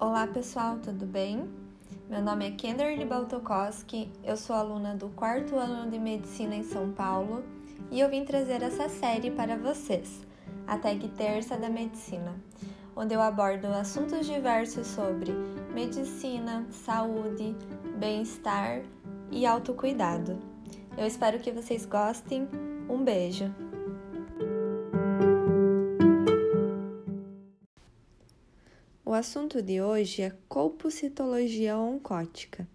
Olá pessoal, tudo bem? Meu nome é Kenderly Baltokoski, eu sou aluna do quarto ano de Medicina em São Paulo e eu vim trazer essa série para vocês, a Tag Terça da Medicina, onde eu abordo assuntos diversos sobre medicina, saúde, bem-estar e autocuidado. Eu espero que vocês gostem. Um beijo! Assunto de hoje é colpocitologia oncótica,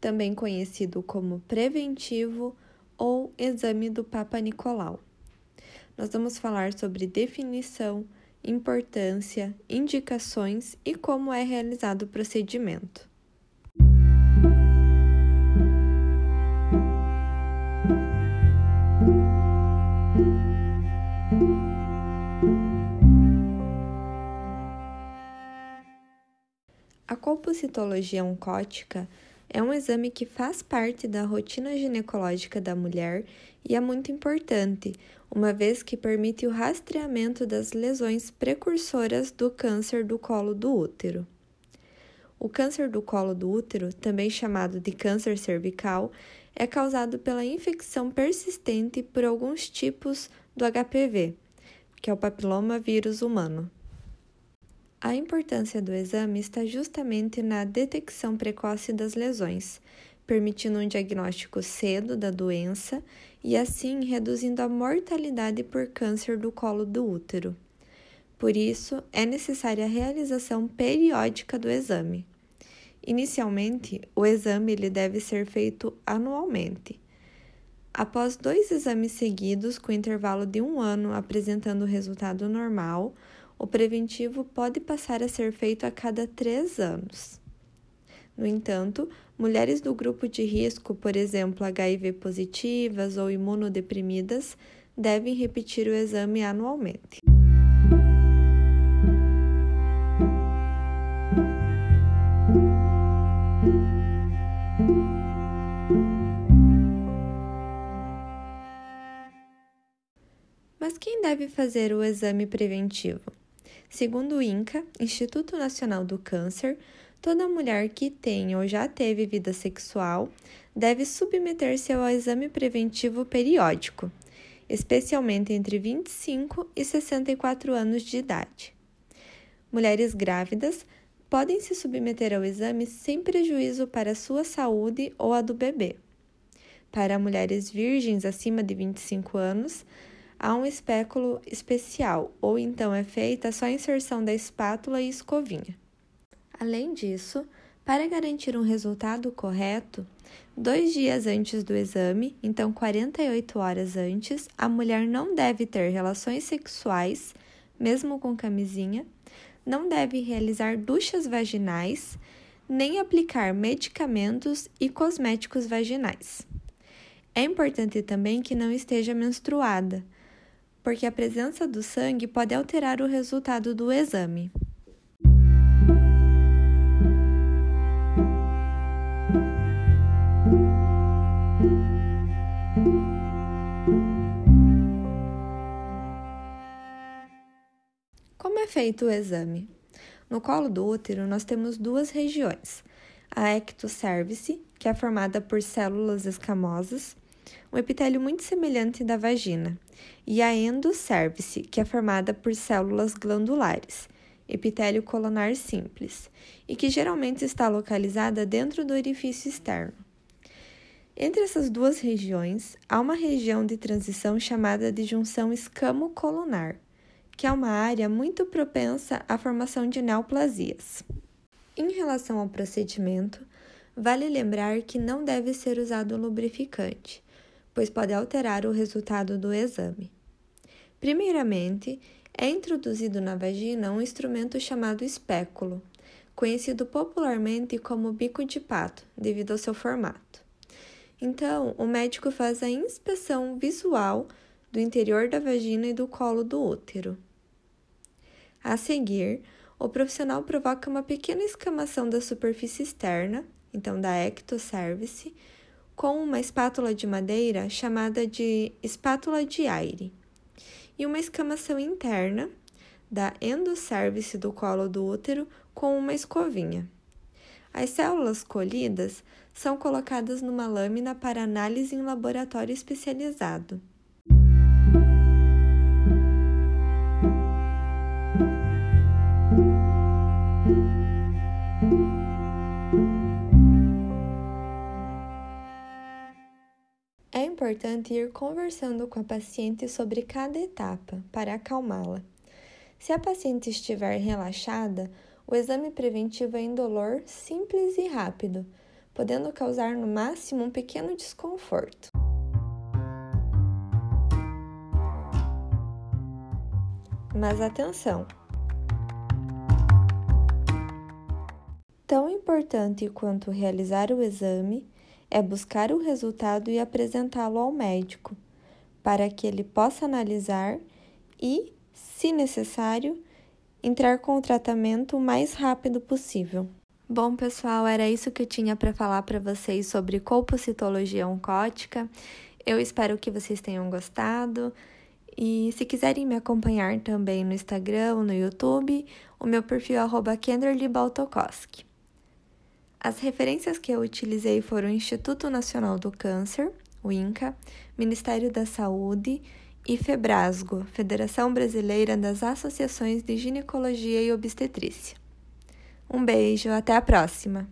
também conhecido como preventivo ou exame do Papa Nicolau. Nós vamos falar sobre definição, importância, indicações e como é realizado o procedimento. A colpocitologia oncótica é um exame que faz parte da rotina ginecológica da mulher e é muito importante, uma vez que permite o rastreamento das lesões precursoras do câncer do colo do útero. O câncer do colo do útero, também chamado de câncer cervical, é causado pela infecção persistente por alguns tipos do HPV, que é o papiloma vírus humano. A importância do exame está justamente na detecção precoce das lesões, permitindo um diagnóstico cedo da doença e, assim, reduzindo a mortalidade por câncer do colo do útero. Por isso, é necessária a realização periódica do exame. Inicialmente, o exame ele deve ser feito anualmente. Após dois exames seguidos, com intervalo de um ano apresentando resultado normal, o preventivo pode passar a ser feito a cada três anos. No entanto, mulheres do grupo de risco, por exemplo, HIV positivas ou imunodeprimidas, devem repetir o exame anualmente. Mas quem deve fazer o exame preventivo? Segundo o INCA, Instituto Nacional do Câncer, toda mulher que tem ou já teve vida sexual deve submeter-se ao exame preventivo periódico, especialmente entre 25 e 64 anos de idade. Mulheres grávidas podem se submeter ao exame sem prejuízo para a sua saúde ou a do bebê. Para mulheres virgens acima de 25 anos, há um espéculo especial, ou então é feita só a inserção da espátula e escovinha. Além disso, para garantir um resultado correto, dois dias antes do exame, então 48 horas antes, a mulher não deve ter relações sexuais, mesmo com camisinha, não deve realizar duchas vaginais, nem aplicar medicamentos e cosméticos vaginais. É importante também que não esteja menstruada, porque a presença do sangue pode alterar o resultado do exame. Como é feito o exame? No colo do útero, nós temos duas regiões: a ectocervice, que é formada por células escamosas, um epitélio muito semelhante da vagina, e a endocervice, que é formada por células glandulares, epitélio colonar simples, e que geralmente está localizada dentro do orifício externo. Entre essas duas regiões, há uma região de transição chamada de junção escamo-colunar, que é uma área muito propensa à formação de neoplasias. Em relação ao procedimento, vale lembrar que não deve ser usado lubrificante, pois pode alterar o resultado do exame. Primeiramente, é introduzido na vagina um instrumento chamado espéculo, conhecido popularmente como bico de pato, devido ao seu formato. Então, o médico faz a inspeção visual do interior da vagina e do colo do útero. A seguir, o profissional provoca uma pequena escamação da superfície externa, então da ectocervice, com uma espátula de madeira chamada de espátula de aire e uma escamação interna da endocervice do colo do útero com uma escovinha. As células colhidas são colocadas numa lâmina para análise em laboratório especializado. Importante ir conversando com a paciente sobre cada etapa para acalmá-la. Se a paciente estiver relaxada, o exame preventivo é indolor, simples e rápido, podendo causar no máximo um pequeno desconforto. Mas atenção! Tão importante quanto realizar o exame é buscar o resultado e apresentá-lo ao médico, para que ele possa analisar e, se necessário, entrar com o tratamento o mais rápido possível. Bom, pessoal, era isso que eu tinha para falar para vocês sobre colpocitologia oncótica. Eu espero que vocês tenham gostado. E se quiserem me acompanhar também no Instagram no YouTube, o meu perfil é. As referências que eu utilizei foram o Instituto Nacional do Câncer, o INCA, Ministério da Saúde e FEBRASGO, Federação Brasileira das Associações de Ginecologia e Obstetrícia. Um beijo, até a próxima!